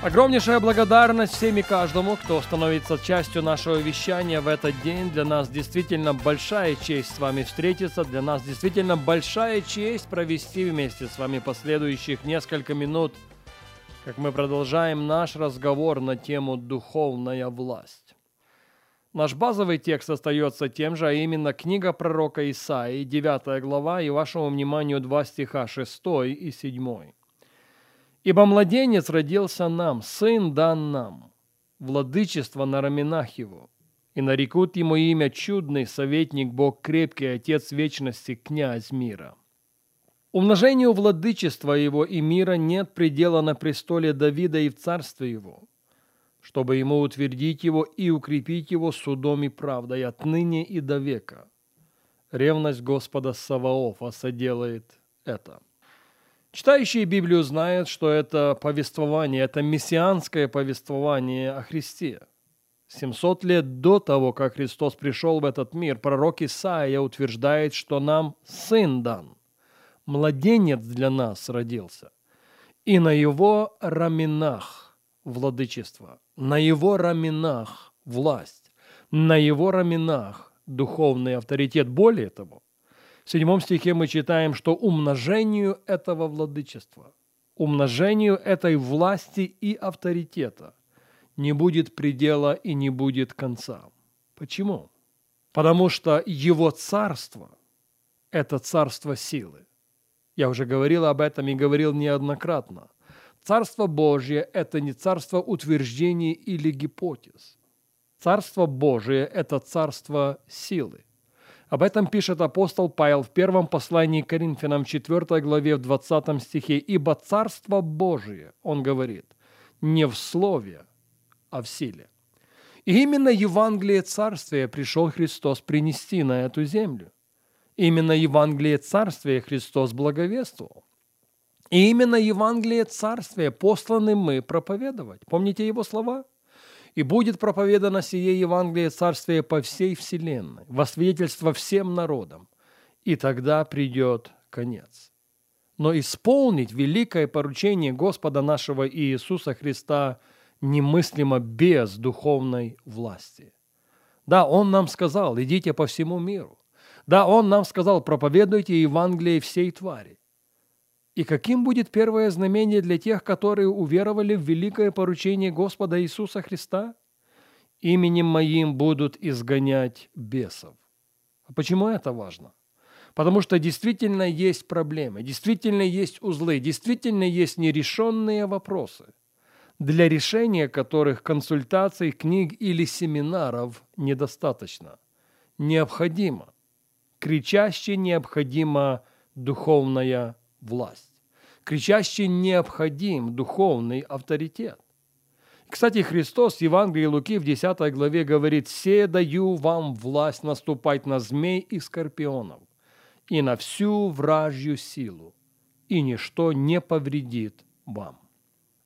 Огромнейшая благодарность всем и каждому, кто становится частью нашего вещания в этот день. Для нас действительно большая честь с вами встретиться. Для нас действительно большая честь провести вместе с вами последующих несколько минут, как мы продолжаем наш разговор на тему «Духовная власть». Наш базовый текст остается тем же, а именно книга пророка Исаии, 9 глава, и вашему вниманию два стиха 6 и 7. Ибо младенец родился нам, сын дан нам, владычество на раменах его, и нарекут ему имя чудный, советник, Бог крепкий, Отец вечности, князь мира. Умножению владычества его и мира нет предела на престоле Давида и в царстве его, чтобы ему утвердить его и укрепить его судом и правдой отныне и до века. Ревность Господа Саваофа соделает это. Читающие Библию знают, что это повествование, это мессианское повествование о Христе. 700 лет до того, как Христос пришел в этот мир, пророк Исаия утверждает, что нам сын дан, младенец для нас родился, и на его раменах владычество, на его раменах власть, на его раменах духовный авторитет. Более того, в седьмом стихе мы читаем, что умножению этого владычества, умножению этой власти и авторитета не будет предела и не будет конца. Почему? Потому что его царство – это царство силы. Я уже говорил об этом и говорил неоднократно. Царство Божье – это не царство утверждений или гипотез. Царство Божие – это царство силы. Об этом пишет апостол Павел в первом послании к Коринфянам 4 главе в 20 стихе. «Ибо Царство Божие, он говорит, не в слове, а в силе». И именно Евангелие Царствия пришел Христос принести на эту землю. Именно Евангелие Царствия Христос благовествовал. И именно Евангелие Царствия посланы мы проповедовать. Помните его слова? И будет проповедано сие Евангелие Царствия по всей вселенной, во свидетельство всем народам, и тогда придет конец. Но исполнить великое поручение Господа нашего Иисуса Христа немыслимо без духовной власти. Да, Он нам сказал, идите по всему миру. Да, Он нам сказал, проповедуйте Евангелие всей твари. И каким будет первое знамение для тех, которые уверовали в великое поручение Господа Иисуса Христа? Именем моим будут изгонять бесов. А почему это важно? Потому что действительно есть проблемы, действительно есть узлы, действительно есть нерешенные вопросы, для решения которых консультаций, книг или семинаров недостаточно. Необходимо, кричаще необходима духовная власть кричаще необходим духовный авторитет. Кстати, Христос в Евангелии Луки в 10 главе говорит «Се даю вам власть наступать на змей и скорпионов и на всю вражью силу, и ничто не повредит вам».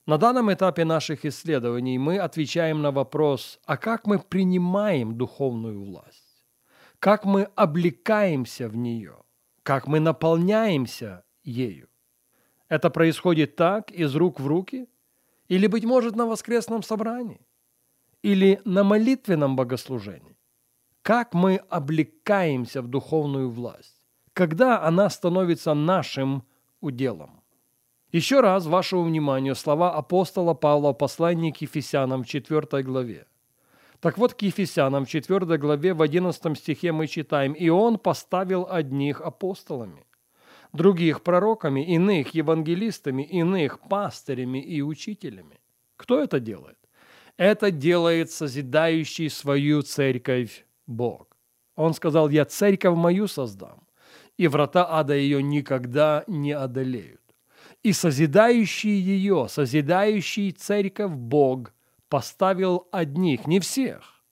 На данном этапе наших исследований мы отвечаем на вопрос, а как мы принимаем духовную власть? Как мы облекаемся в нее? Как мы наполняемся ею? Это происходит так, из рук в руки? Или, быть может, на воскресном собрании? Или на молитвенном богослужении? Как мы облекаемся в духовную власть? Когда она становится нашим уделом? Еще раз вашему вниманию слова апостола Павла в послании к Ефесянам в 4 главе. Так вот, к Ефесянам в 4 главе в 11 стихе мы читаем «И он поставил одних апостолами, других пророками, иных евангелистами, иных пастырями и учителями. Кто это делает? Это делает созидающий свою церковь Бог. Он сказал, я церковь мою создам, и врата ада ее никогда не одолеют. И созидающий ее, созидающий церковь Бог поставил одних, не всех,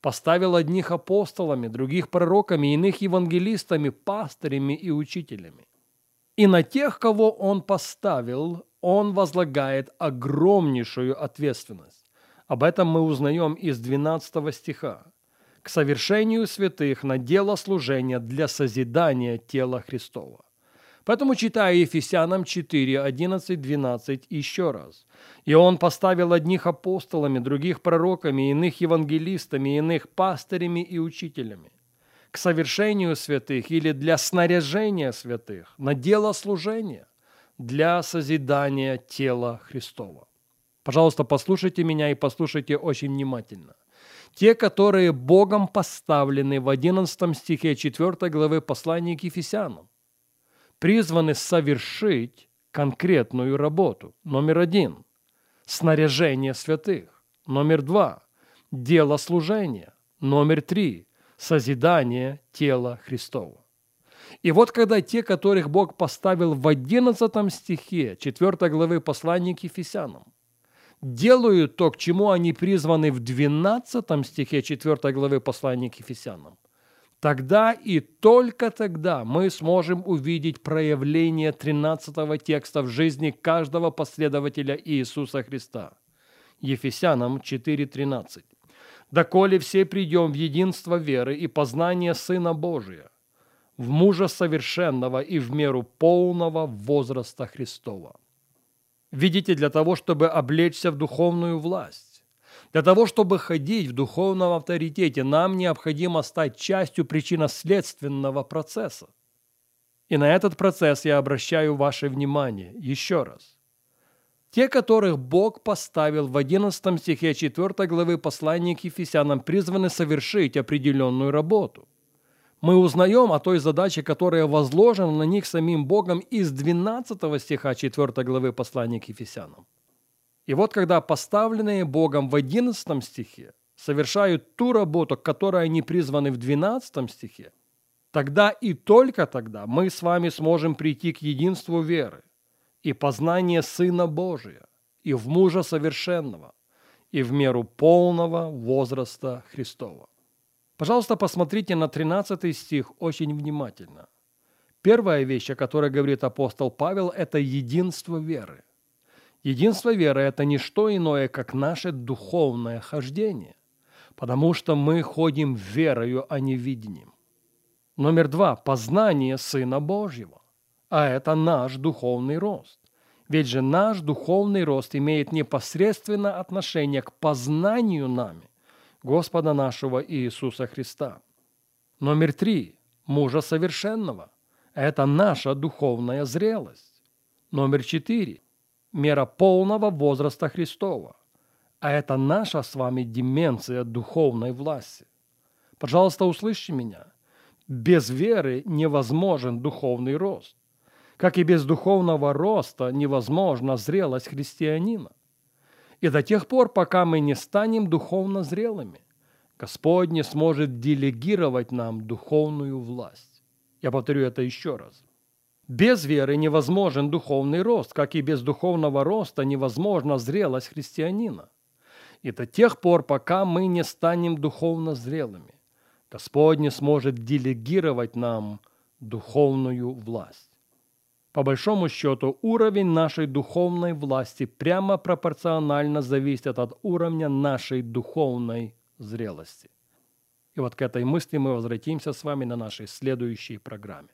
поставил одних апостолами, других пророками, иных евангелистами, пастырями и учителями. И на тех, кого он поставил, он возлагает огромнейшую ответственность. Об этом мы узнаем из 12 стиха. «К совершению святых на дело служения для созидания тела Христова». Поэтому читаю Ефесянам 4, 11, 12 еще раз. «И он поставил одних апостолами, других пророками, иных евангелистами, иных пастырями и учителями, к совершению святых или для снаряжения святых, на дело служения, для созидания тела Христова». Пожалуйста, послушайте меня и послушайте очень внимательно. Те, которые Богом поставлены в 11 стихе 4 главы послания к Ефесянам, призваны совершить конкретную работу. Номер один – снаряжение святых. Номер два – дело служения. Номер три – созидание тела Христова. И вот когда те, которых Бог поставил в 11 стихе 4 главы послания к Ефесянам, делают то, к чему они призваны в 12 стихе 4 главы послания к Ефесянам, тогда и только тогда мы сможем увидеть проявление 13 текста в жизни каждого последователя Иисуса Христа. Ефесянам 4.13. «Доколе все придем в единство веры и познание Сына Божия, в мужа совершенного и в меру полного возраста Христова». Видите, для того, чтобы облечься в духовную власть, для того, чтобы ходить в духовном авторитете, нам необходимо стать частью причинно-следственного процесса. И на этот процесс я обращаю ваше внимание еще раз. Те, которых Бог поставил в 11 стихе 4 главы послания к Ефесянам, призваны совершить определенную работу мы узнаем о той задаче, которая возложена на них самим Богом из 12 стиха 4 главы послания к Ефесянам. И вот когда поставленные Богом в 11 стихе совершают ту работу, к которой они призваны в 12 стихе, тогда и только тогда мы с вами сможем прийти к единству веры и познание Сына Божия и в мужа совершенного и в меру полного возраста Христова. Пожалуйста, посмотрите на 13 стих очень внимательно. Первая вещь, о которой говорит апостол Павел, это единство веры. Единство веры – это не что иное, как наше духовное хождение, потому что мы ходим верою, а не видением. Номер два – познание Сына Божьего, а это наш духовный рост. Ведь же наш духовный рост имеет непосредственное отношение к познанию нами Господа нашего Иисуса Христа. Номер три. Мужа совершенного. Это наша духовная зрелость. Номер четыре. Мера полного возраста Христова. А это наша с вами деменция духовной власти. Пожалуйста, услышьте меня. Без веры невозможен духовный рост. Как и без духовного роста невозможна зрелость христианина. И до тех пор, пока мы не станем духовно зрелыми, Господь не сможет делегировать нам духовную власть. Я повторю это еще раз. Без веры невозможен духовный рост, как и без духовного роста невозможна зрелость христианина. И до тех пор, пока мы не станем духовно зрелыми, Господь не сможет делегировать нам духовную власть. По большому счету, уровень нашей духовной власти прямо пропорционально зависит от уровня нашей духовной зрелости. И вот к этой мысли мы возвратимся с вами на нашей следующей программе.